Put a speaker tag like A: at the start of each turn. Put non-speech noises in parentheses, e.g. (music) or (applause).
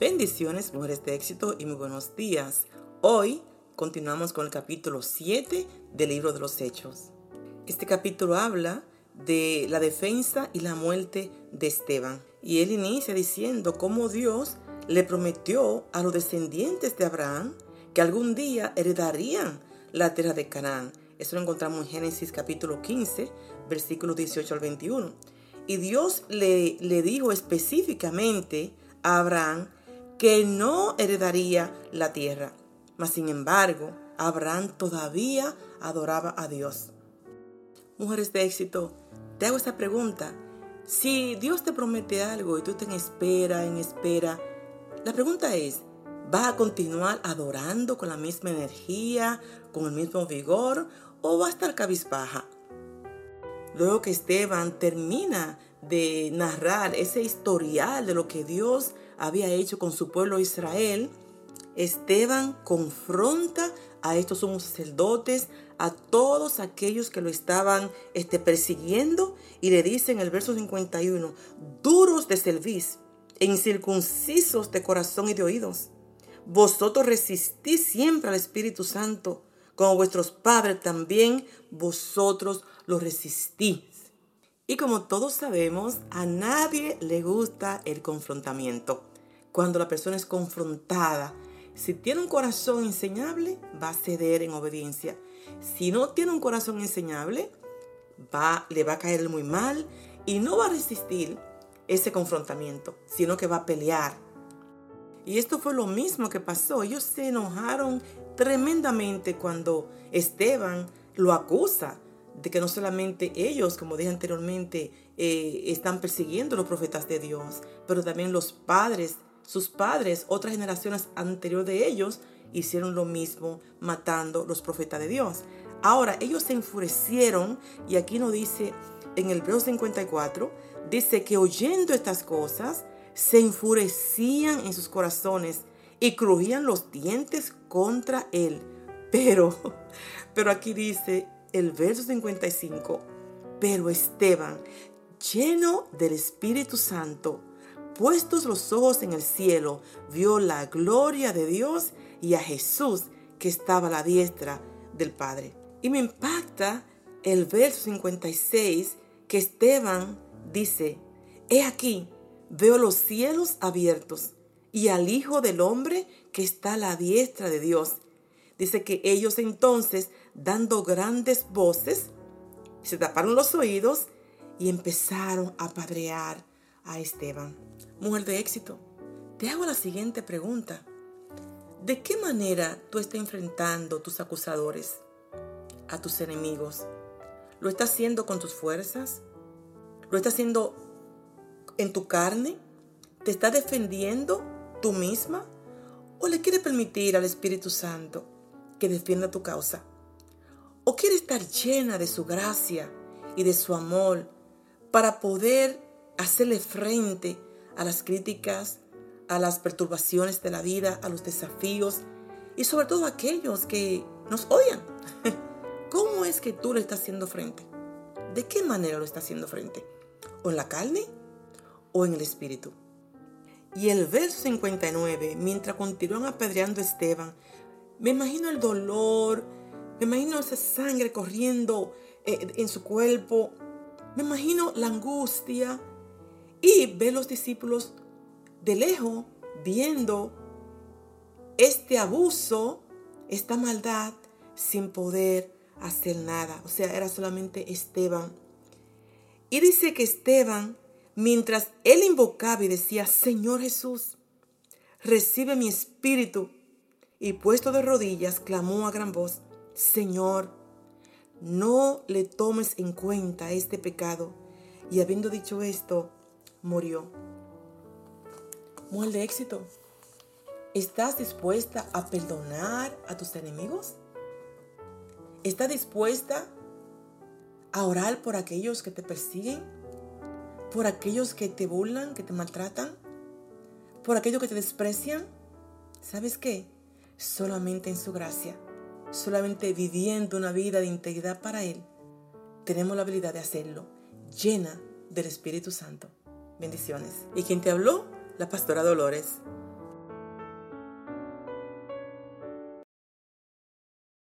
A: Bendiciones, mujeres de éxito y muy buenos días. Hoy continuamos con el capítulo 7 del libro de los Hechos. Este capítulo habla de la defensa y la muerte de Esteban. Y él inicia diciendo cómo Dios le prometió a los descendientes de Abraham que algún día heredarían la tierra de Canaán. Eso lo encontramos en Génesis capítulo 15, versículos 18 al 21. Y Dios le, le dijo específicamente a Abraham que no heredaría la tierra. Mas sin embargo, Abraham todavía adoraba a Dios. Mujeres de éxito, te hago esta pregunta. Si Dios te promete algo y tú te en espera, en espera, la pregunta es, ¿va a continuar adorando con la misma energía, con el mismo vigor o va a estar cabizbaja? Luego que Esteban termina de narrar ese historial de lo que Dios había hecho con su pueblo Israel, Esteban confronta a estos sumos sacerdotes, a todos aquellos que lo estaban este, persiguiendo, y le dice en el verso 51, duros de cerviz, incircuncisos de corazón y de oídos. Vosotros resistís siempre al Espíritu Santo, como vuestros padres también, vosotros lo resistís. Y como todos sabemos, a nadie le gusta el confrontamiento. Cuando la persona es confrontada, si tiene un corazón enseñable, va a ceder en obediencia. Si no tiene un corazón enseñable, le va a caer muy mal y no va a resistir ese confrontamiento, sino que va a pelear. Y esto fue lo mismo que pasó. Ellos se enojaron tremendamente cuando Esteban lo acusa de que no solamente ellos, como dije anteriormente, eh, están persiguiendo los profetas de Dios, pero también los padres, sus padres, otras generaciones anteriores de ellos, hicieron lo mismo matando los profetas de Dios. Ahora, ellos se enfurecieron y aquí nos dice en el verso 54, dice que oyendo estas cosas, se enfurecían en sus corazones y crujían los dientes contra él. Pero, (laughs) pero aquí dice, el verso 55, pero Esteban, lleno del Espíritu Santo, puestos los ojos en el cielo, vio la gloria de Dios y a Jesús que estaba a la diestra del Padre. Y me impacta el verso 56 que Esteban dice, he aquí, veo los cielos abiertos y al Hijo del Hombre que está a la diestra de Dios. Dice que ellos entonces dando grandes voces, se taparon los oídos y empezaron a padrear a Esteban. Mujer de éxito, te hago la siguiente pregunta. ¿De qué manera tú estás enfrentando tus acusadores, a tus enemigos? ¿Lo estás haciendo con tus fuerzas? ¿Lo estás haciendo en tu carne? ¿Te estás defendiendo tú misma? ¿O le quieres permitir al Espíritu Santo que defienda tu causa? O quiere estar llena de su gracia y de su amor para poder hacerle frente a las críticas, a las perturbaciones de la vida, a los desafíos y sobre todo a aquellos que nos odian. (laughs) ¿Cómo es que tú le estás haciendo frente? ¿De qué manera lo estás haciendo frente? ¿O en la carne o en el espíritu? Y el verso 59, mientras continúan apedreando a Esteban, me imagino el dolor, me imagino esa sangre corriendo eh, en su cuerpo. Me imagino la angustia. Y ve los discípulos de lejos viendo este abuso, esta maldad, sin poder hacer nada. O sea, era solamente Esteban. Y dice que Esteban, mientras él invocaba y decía, Señor Jesús, recibe mi espíritu, y puesto de rodillas, clamó a gran voz, Señor, no le tomes en cuenta este pecado. Y habiendo dicho esto, murió. Mujer de éxito, ¿estás dispuesta a perdonar a tus enemigos? ¿Estás dispuesta a orar por aquellos que te persiguen? ¿Por aquellos que te burlan, que te maltratan? ¿Por aquellos que te desprecian? ¿Sabes qué? Solamente en su gracia solamente viviendo una vida de integridad para Él, tenemos la habilidad de hacerlo, llena del Espíritu Santo. Bendiciones. ¿Y quien te habló? La pastora Dolores.